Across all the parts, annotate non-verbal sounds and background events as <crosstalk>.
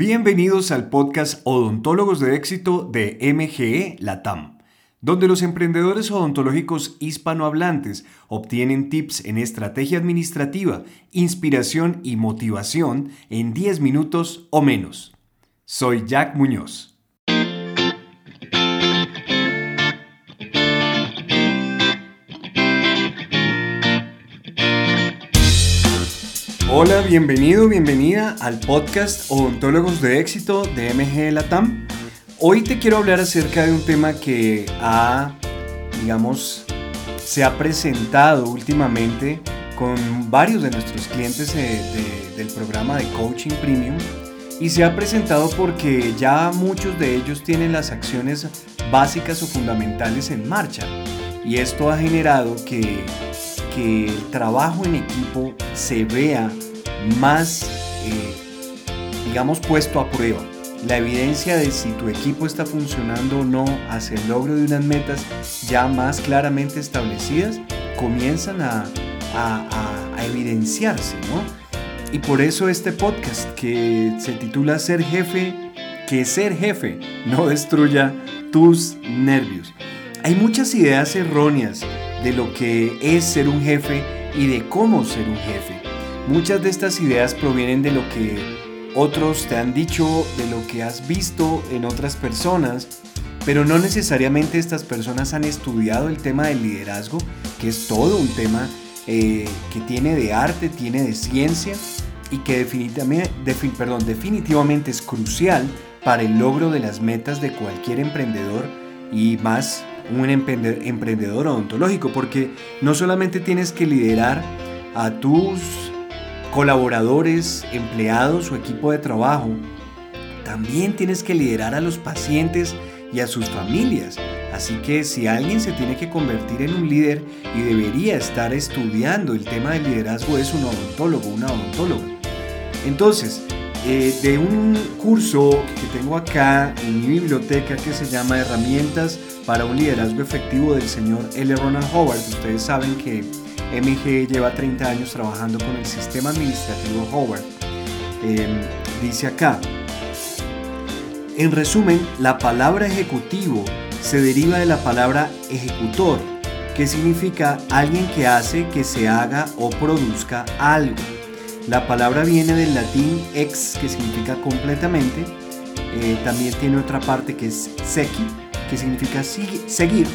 Bienvenidos al podcast Odontólogos de Éxito de MGE Latam, donde los emprendedores odontológicos hispanohablantes obtienen tips en estrategia administrativa, inspiración y motivación en 10 minutos o menos. Soy Jack Muñoz. Hola, bienvenido, bienvenida al podcast Odontólogos de Éxito de MG Latam. Hoy te quiero hablar acerca de un tema que ha, digamos, se ha presentado últimamente con varios de nuestros clientes del programa de Coaching Premium y se ha presentado porque ya muchos de ellos tienen las acciones básicas o fundamentales en marcha y esto ha generado que que el trabajo en equipo se vea más, eh, digamos, puesto a prueba. La evidencia de si tu equipo está funcionando o no hacia el logro de unas metas ya más claramente establecidas comienzan a, a evidenciarse, ¿no? Y por eso este podcast que se titula Ser jefe, que ser jefe no destruya tus nervios. Hay muchas ideas erróneas de lo que es ser un jefe y de cómo ser un jefe. Muchas de estas ideas provienen de lo que otros te han dicho, de lo que has visto en otras personas, pero no necesariamente estas personas han estudiado el tema del liderazgo, que es todo un tema eh, que tiene de arte, tiene de ciencia y que definitivamente, es crucial para el logro de las metas de cualquier emprendedor y más un emprendedor odontológico, porque no solamente tienes que liderar a tus colaboradores, empleados o equipo de trabajo, también tienes que liderar a los pacientes y a sus familias. Así que si alguien se tiene que convertir en un líder y debería estar estudiando el tema del liderazgo es un odontólogo, una odontóloga. Entonces, eh, de un curso que tengo acá en mi biblioteca que se llama Herramientas para un liderazgo efectivo del señor L. Ronald Howard. Ustedes saben que MG lleva 30 años trabajando con el sistema administrativo Howard. Em, dice acá, en resumen, la palabra ejecutivo se deriva de la palabra ejecutor, que significa alguien que hace que se haga o produzca algo. La palabra viene del latín ex, que significa completamente. Eh, también tiene otra parte que es sequi, que significa seguir.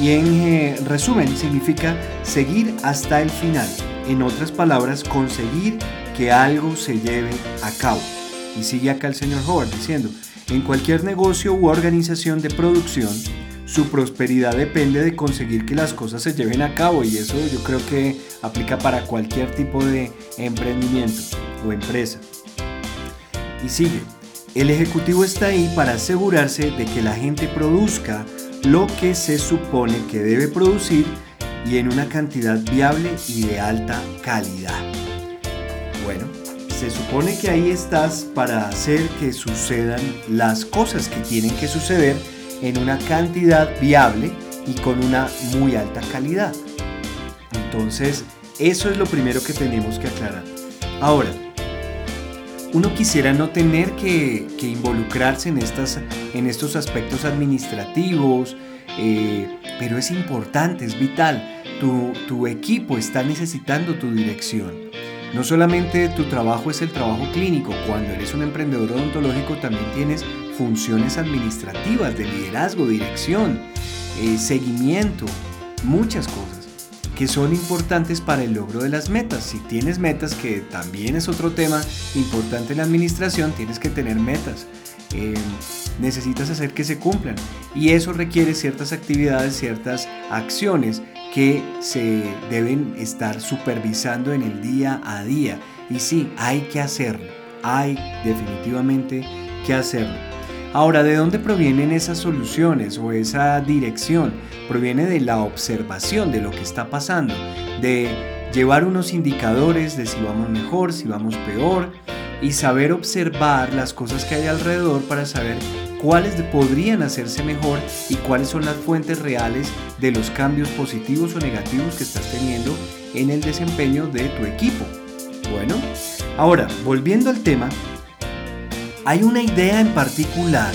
Y en eh, resumen, significa seguir hasta el final. En otras palabras, conseguir que algo se lleve a cabo. Y sigue acá el señor Howard diciendo, en cualquier negocio u organización de producción, su prosperidad depende de conseguir que las cosas se lleven a cabo y eso yo creo que aplica para cualquier tipo de emprendimiento o empresa. Y sigue, el ejecutivo está ahí para asegurarse de que la gente produzca lo que se supone que debe producir y en una cantidad viable y de alta calidad. Bueno, se supone que ahí estás para hacer que sucedan las cosas que tienen que suceder en una cantidad viable y con una muy alta calidad. Entonces, eso es lo primero que tenemos que aclarar. Ahora, uno quisiera no tener que, involucrarse en, estas, en estos aspectos administrativos, eh, pero es importante, es vital. Tu, equipo está necesitando tu dirección. No solamente tu trabajo es el trabajo clínico, cuando eres un emprendedor odontológico también tienes funciones administrativas de liderazgo, dirección, eh, seguimiento, muchas cosas que son importantes para el logro de las metas. Si tienes metas, que también es otro tema importante en la administración, tienes que tener metas. Eh, necesitas hacer que se cumplan y eso requiere ciertas actividades, ciertas acciones que se deben estar supervisando en el día a día. Y sí, hay que hacerlo, hay definitivamente que hacerlo. Ahora, ¿de dónde provienen esas soluciones o esa dirección? Proviene de la observación de lo que está pasando, de llevar unos indicadores de si vamos mejor, si vamos peor, y saber observar las cosas que hay alrededor para saber cuáles podrían hacerse mejor y cuáles son las fuentes reales de los cambios positivos o negativos que estás teniendo en el desempeño de tu equipo. Bueno, ahora, volviendo al tema, Hay una idea en particular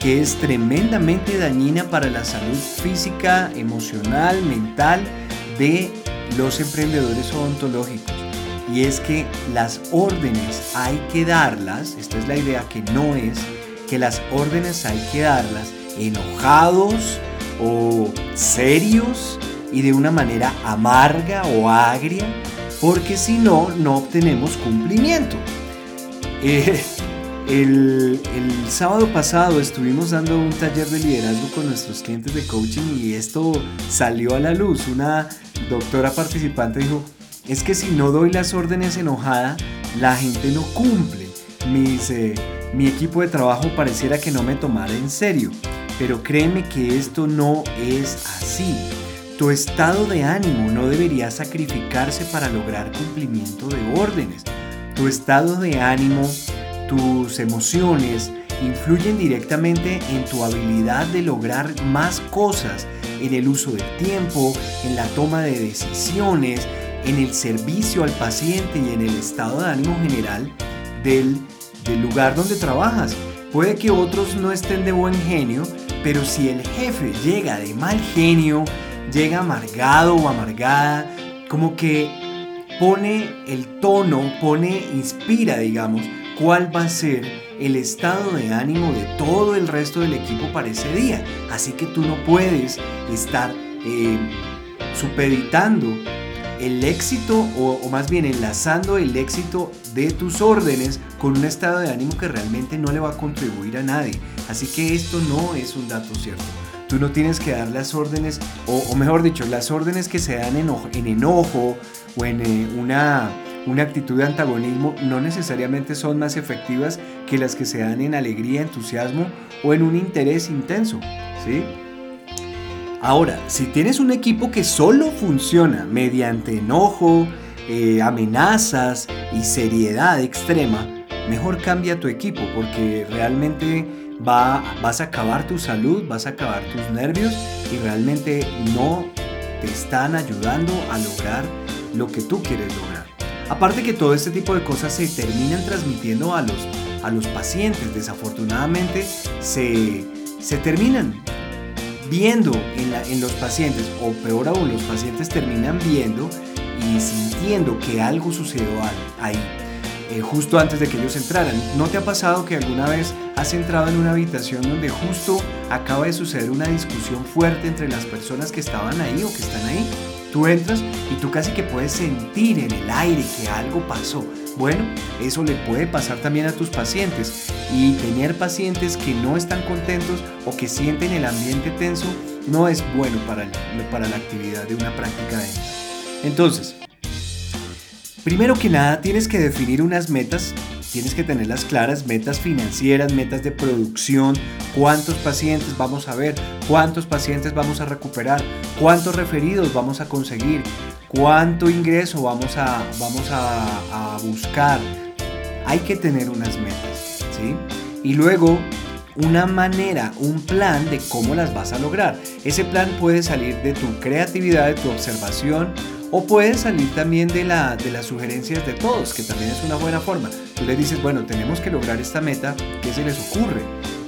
que es tremendamente dañina para la salud física, emocional, mental de los emprendedores odontológicos. Y es que las órdenes hay que darlas, esta es la idea que no es, que las órdenes hay que darlas enojados o serios y de una manera amarga o agria, porque si no, no obtenemos cumplimiento. <laughs> Eh, el, sábado pasado estuvimos dando un taller de liderazgo con nuestros clientes de coaching y esto salió a la luz. Una doctora participante dijo, es que si no doy las órdenes enojada, la gente no cumple. mi equipo de trabajo pareciera que no me tomara en serio, pero créeme que esto no es así. Tu estado de ánimo no debería sacrificarse para lograr cumplimiento de órdenes. Tu estado de ánimo tus emociones influyen directamente en tu habilidad de lograr más cosas, en el uso del tiempo, en la toma de decisiones, en el servicio al paciente y en el estado de ánimo general del, del lugar donde trabajas. Puede que otros no estén de buen genio, pero si el jefe llega de mal genio, llega amargado o amargada, como que pone el tono, pone, inspira, digamos, cuál va a ser el estado de ánimo de todo el resto del equipo para ese día. Así que tú no puedes estar eh, supeditando el éxito o, más bien enlazando el éxito de tus órdenes con un estado de ánimo que realmente no le va a contribuir a nadie. Así que esto no es un dato cierto. Tú no tienes que dar las órdenes, o, mejor dicho, las órdenes que se dan en en enojo o en eh, una una actitud de antagonismo no necesariamente son más efectivas que las que se dan en alegría, entusiasmo o en un interés intenso. ¿sí? Ahora, si tienes un equipo que solo funciona mediante enojo, eh, amenazas y seriedad extrema, mejor cambia tu equipo porque realmente va, vas a acabar tu salud, vas a acabar tus nervios y realmente no te están ayudando a lograr lo que tú quieres lograr. Aparte que todo este tipo de cosas se terminan transmitiendo a los, a los pacientes, desafortunadamente se, se terminan viendo en, en los pacientes, o peor aún, los pacientes terminan viendo y sintiendo que algo sucedió ahí, eh, justo antes de que ellos entraran. ¿No te ha pasado que alguna vez has entrado en una habitación donde justo acaba de suceder una discusión fuerte entre las personas que estaban ahí o que están ahí? Tú entras y tú casi que puedes sentir en el aire que algo pasó. Bueno, eso le puede pasar también a tus pacientes. Y tener pacientes que no están contentos o que sienten el ambiente tenso no es bueno para, para la actividad de una práctica dental. Entonces, primero que nada tienes que definir unas metas tienes que tenerlas claras, metas financieras, metas de producción, cuántos pacientes vamos a ver, cuántos pacientes vamos a recuperar, cuántos referidos vamos a conseguir, cuánto ingreso vamos a, vamos a, buscar. Hay que tener unas metas, ¿sí? Y luego una manera, un plan de cómo las vas a lograr. Ese plan puede salir de tu creatividad, de tu observación, o puede salir también de, la, de las sugerencias de todos, que también es una buena forma. Tú les dices, bueno, tenemos que lograr esta meta, ¿qué se les ocurre?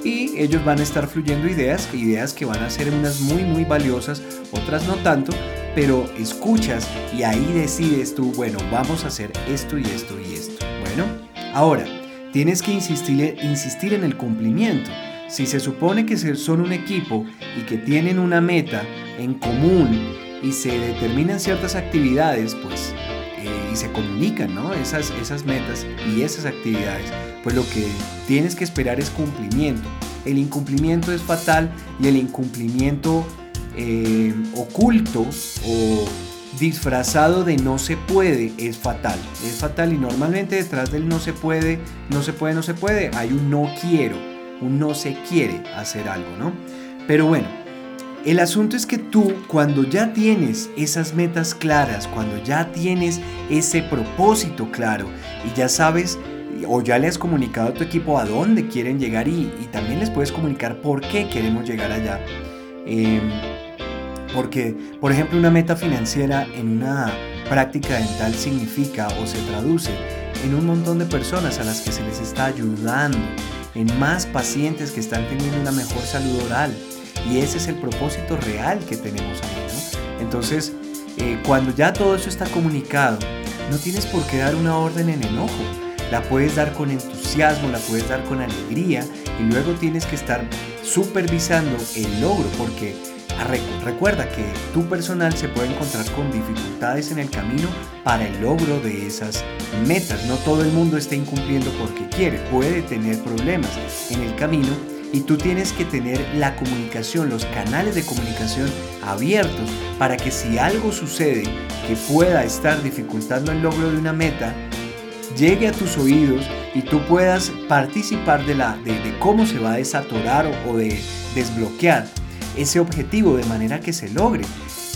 Y ellos van a estar fluyendo ideas, ideas que van a ser unas muy, muy valiosas, otras no tanto, pero escuchas y ahí decides tú, bueno, vamos a hacer esto y esto y esto. Bueno, ahora, tienes que insistir, insistir en el cumplimiento. Si se supone que son un equipo y que tienen una meta en común y se determinan ciertas actividades, pues, eh, y se comunican, ¿no? Esas, esas metas y esas actividades, pues lo que tienes que esperar es cumplimiento. El incumplimiento es fatal y el incumplimiento eh, oculto o disfrazado de no se puede es fatal. Es fatal y normalmente detrás del no se puede, no se puede, no se puede, hay un no quiero, un no se quiere hacer algo, ¿no? Pero bueno, el asunto es que tú cuando ya tienes esas metas claras, cuando ya tienes ese propósito claro y ya sabes o ya le has comunicado a tu equipo a dónde quieren llegar y, también les puedes comunicar por qué queremos llegar allá. Em, porque, por ejemplo, una meta financiera en una práctica dental significa o se traduce en un montón de personas a las que se les está ayudando, en más pacientes que están teniendo una mejor salud oral. Y ese es el propósito real que tenemos ahí, ¿no? Entonces, eh, cuando ya todo eso está comunicado, no tienes por qué dar una orden en enojo. La puedes dar con entusiasmo, la puedes dar con alegría y luego tienes que estar supervisando el logro porque recuerda que tu personal se puede encontrar con dificultades en el camino para el logro de esas metas. No todo el mundo está incumpliendo porque quiere, puede tener problemas en el camino y tú tienes que tener la comunicación, los canales de comunicación abiertos para que si algo sucede que pueda estar dificultando el logro de una meta, llegue a tus oídos y tú puedas participar de, la, de, cómo se va a desatorar o, de desbloquear ese objetivo de manera que se logre.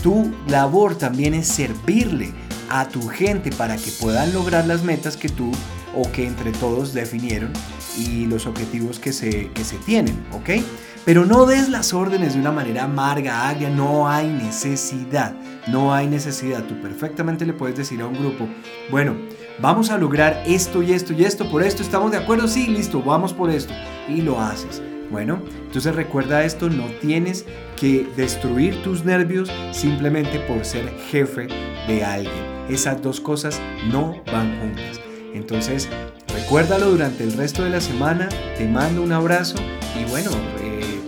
Tu labor también es servirle a tu gente para que puedan lograr las metas que tú o que entre todos definieron y los objetivos que se, que se tienen, ¿ok? Pero no des las órdenes de una manera amarga, agria, no hay necesidad, no hay necesidad. Tú perfectamente le puedes decir a un grupo, bueno, vamos a lograr esto y esto y esto, por esto estamos de acuerdo, sí, listo, vamos por esto. Y lo haces. Bueno, entonces recuerda esto, no tienes que destruir tus nervios simplemente por ser jefe de alguien. Esas dos cosas no van juntas. Entonces, recuérdalo durante el resto de la semana, te mando un abrazo y bueno, eh,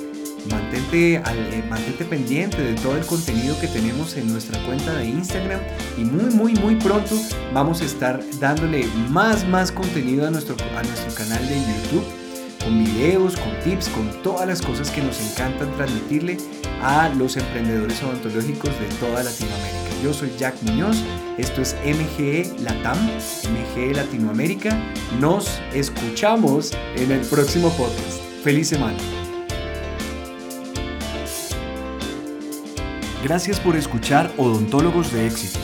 mantente, eh, mantente pendiente de todo el contenido que tenemos en nuestra cuenta de Instagram y muy muy muy pronto vamos a estar dándole más más contenido a nuestro, a nuestro canal de YouTube con videos, con tips, con todas las cosas que nos encantan transmitirle a los emprendedores odontológicos de toda Latinoamérica. Yo soy Jack Muñoz, esto es MGE Latam, MGE Latinoamérica. Nos escuchamos en el próximo podcast. Feliz semana. Gracias por escuchar Odontólogos de Éxito.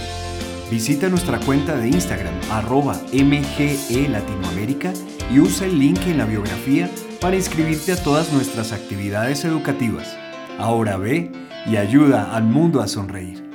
Visita nuestra cuenta de Instagram arroba MGE Latinoamérica y usa el link en la biografía para inscribirte a todas nuestras actividades educativas. Ahora ve y ayuda al mundo a sonreír.